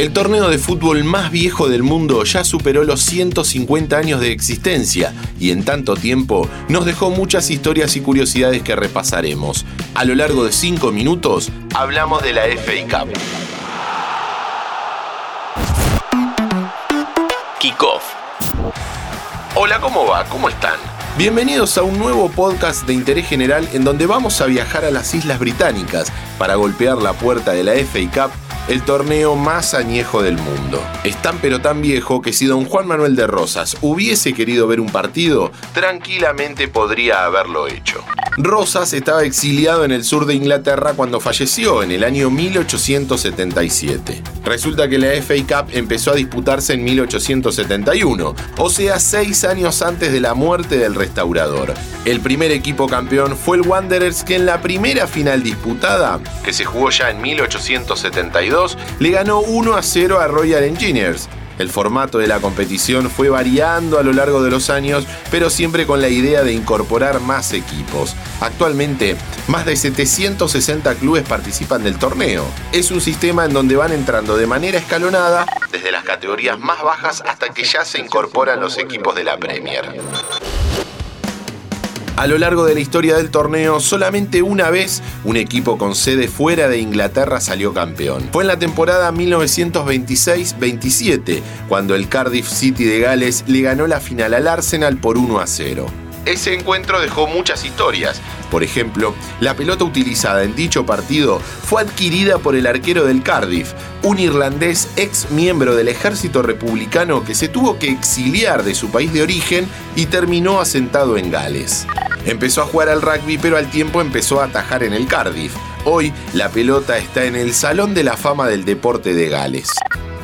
El torneo de fútbol más viejo del mundo ya superó los 150 años de existencia y en tanto tiempo nos dejó muchas historias y curiosidades que repasaremos. A lo largo de 5 minutos hablamos de la FA Cup. Kickoff. Hola, ¿cómo va? ¿Cómo están? Bienvenidos a un nuevo podcast de interés general en donde vamos a viajar a las Islas Británicas para golpear la puerta de la FA Cup el torneo más añejo del mundo. Es tan pero tan viejo que si don Juan Manuel de Rosas hubiese querido ver un partido, tranquilamente podría haberlo hecho. Rosas estaba exiliado en el sur de Inglaterra cuando falleció en el año 1877. Resulta que la FA Cup empezó a disputarse en 1871, o sea, seis años antes de la muerte del restaurador. El primer equipo campeón fue el Wanderers que en la primera final disputada, que se jugó ya en 1872, le ganó 1 a 0 a Royal Engineers, el formato de la competición fue variando a lo largo de los años, pero siempre con la idea de incorporar más equipos. Actualmente, más de 760 clubes participan del torneo. Es un sistema en donde van entrando de manera escalonada, desde las categorías más bajas hasta que ya se incorporan los equipos de la Premier. A lo largo de la historia del torneo, solamente una vez un equipo con sede fuera de Inglaterra salió campeón. Fue en la temporada 1926-27, cuando el Cardiff City de Gales le ganó la final al Arsenal por 1 a 0. Ese encuentro dejó muchas historias. Por ejemplo, la pelota utilizada en dicho partido fue adquirida por el arquero del Cardiff, un irlandés ex miembro del ejército republicano que se tuvo que exiliar de su país de origen y terminó asentado en Gales. Empezó a jugar al rugby, pero al tiempo empezó a atajar en el Cardiff. Hoy la pelota está en el Salón de la Fama del Deporte de Gales.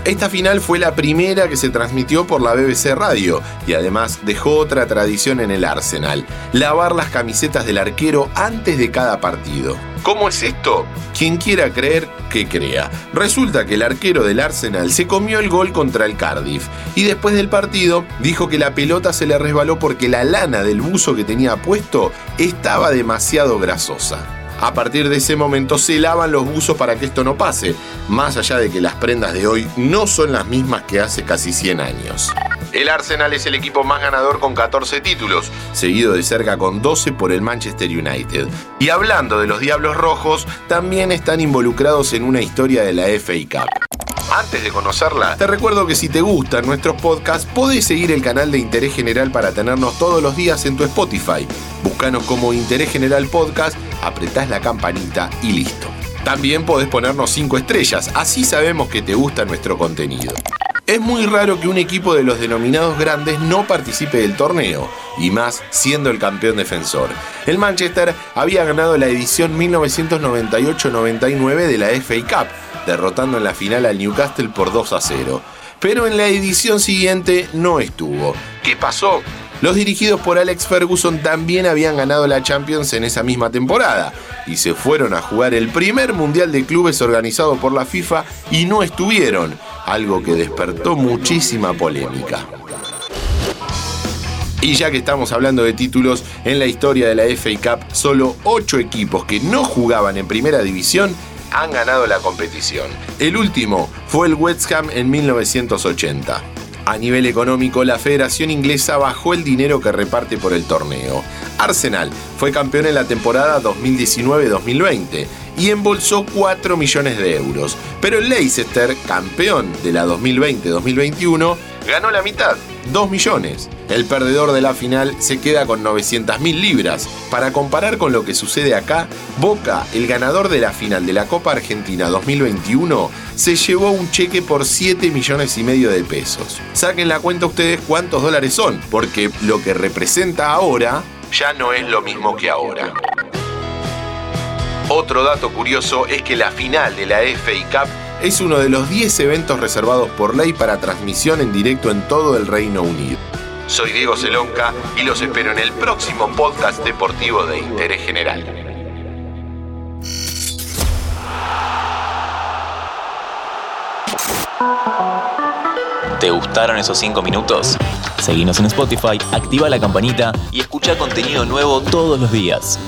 Esta final fue la primera que se transmitió por la BBC Radio y además dejó otra tradición en el Arsenal, lavar las camisetas del arquero antes de cada partido. ¿Cómo es esto? Quien quiera creer, que crea. Resulta que el arquero del Arsenal se comió el gol contra el Cardiff y después del partido dijo que la pelota se le resbaló porque la lana del buzo que tenía puesto estaba demasiado grasosa. A partir de ese momento se lavan los buzos para que esto no pase, más allá de que las prendas de hoy no son las mismas que hace casi 100 años. El Arsenal es el equipo más ganador con 14 títulos, seguido de cerca con 12 por el Manchester United. Y hablando de los Diablos Rojos, también están involucrados en una historia de la FA Cup. Antes de conocerla, te recuerdo que si te gustan nuestros podcasts, podés seguir el canal de Interés General para tenernos todos los días en tu Spotify. Búscanos como Interés General Podcast apretás la campanita y listo. También podés ponernos 5 estrellas, así sabemos que te gusta nuestro contenido. Es muy raro que un equipo de los denominados grandes no participe del torneo, y más siendo el campeón defensor. El Manchester había ganado la edición 1998-99 de la FA Cup, derrotando en la final al Newcastle por 2 a 0. Pero en la edición siguiente no estuvo. ¿Qué pasó? Los dirigidos por Alex Ferguson también habían ganado la Champions en esa misma temporada y se fueron a jugar el primer Mundial de Clubes organizado por la FIFA y no estuvieron, algo que despertó muchísima polémica. Y ya que estamos hablando de títulos, en la historia de la FA Cup, solo 8 equipos que no jugaban en primera división han ganado la competición. El último fue el West Ham en 1980. A nivel económico, la Federación Inglesa bajó el dinero que reparte por el torneo. Arsenal fue campeón en la temporada 2019-2020 y embolsó 4 millones de euros, pero el Leicester, campeón de la 2020-2021, ganó la mitad, 2 millones. El perdedor de la final se queda con 900 mil libras. Para comparar con lo que sucede acá, Boca, el ganador de la final de la Copa Argentina 2021, se llevó un cheque por 7 millones y medio de pesos. Saquen la cuenta ustedes cuántos dólares son, porque lo que representa ahora ya no es lo mismo que ahora. Otro dato curioso es que la final de la FA Cup es uno de los 10 eventos reservados por ley para transmisión en directo en todo el Reino Unido. Soy Diego Celonca y los espero en el próximo podcast deportivo de Interés General. ¿Te gustaron esos 5 minutos? Seguinos en Spotify, activa la campanita y escucha contenido nuevo todos los días.